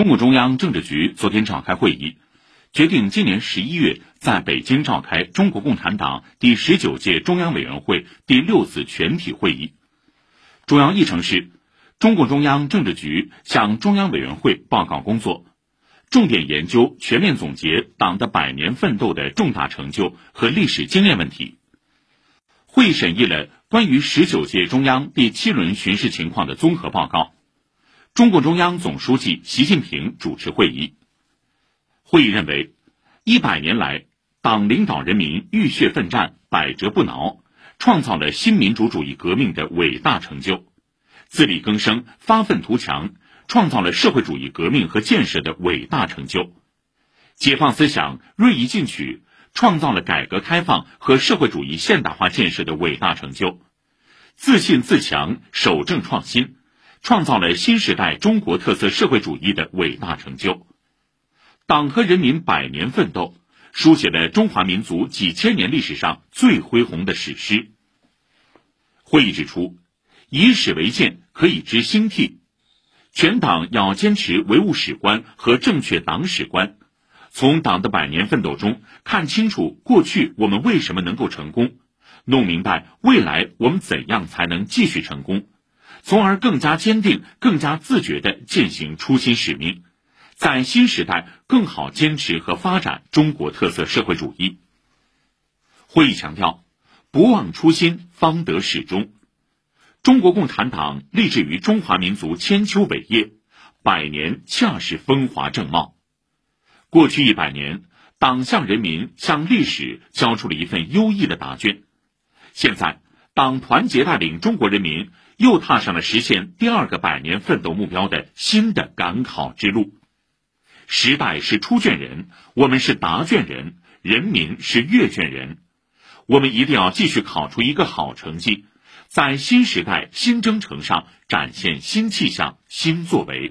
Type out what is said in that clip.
中共中央政治局昨天召开会议，决定今年十一月在北京召开中国共产党第十九届中央委员会第六次全体会议。主要议程是，中共中央政治局向中央委员会报告工作，重点研究、全面总结党的百年奋斗的重大成就和历史经验问题。会议审议了关于十九届中央第七轮巡视情况的综合报告。中共中央总书记习近平主持会议。会议认为，一百年来，党领导人民浴血奋战、百折不挠，创造了新民主主义革命的伟大成就；自力更生、发愤图强，创造了社会主义革命和建设的伟大成就；解放思想锐意进取，创造了改革开放和社会主义现代化建设的伟大成就；自信自强、守正创新。创造了新时代中国特色社会主义的伟大成就，党和人民百年奋斗，书写了中华民族几千年历史上最恢宏的史诗。会议指出，以史为鉴可以知兴替，全党要坚持唯物史观和正确党史观，从党的百年奋斗中看清楚过去我们为什么能够成功，弄明白未来我们怎样才能继续成功。从而更加坚定、更加自觉地践行初心使命，在新时代更好坚持和发展中国特色社会主义。会议强调，不忘初心，方得始终。中国共产党立志于中华民族千秋伟业，百年恰是风华正茂。过去一百年，党向人民、向历史交出了一份优异的答卷。现在，党团结带领中国人民。又踏上了实现第二个百年奋斗目标的新的赶考之路。时代是出卷人，我们是答卷人，人民是阅卷人。我们一定要继续考出一个好成绩，在新时代新征程上展现新气象、新作为。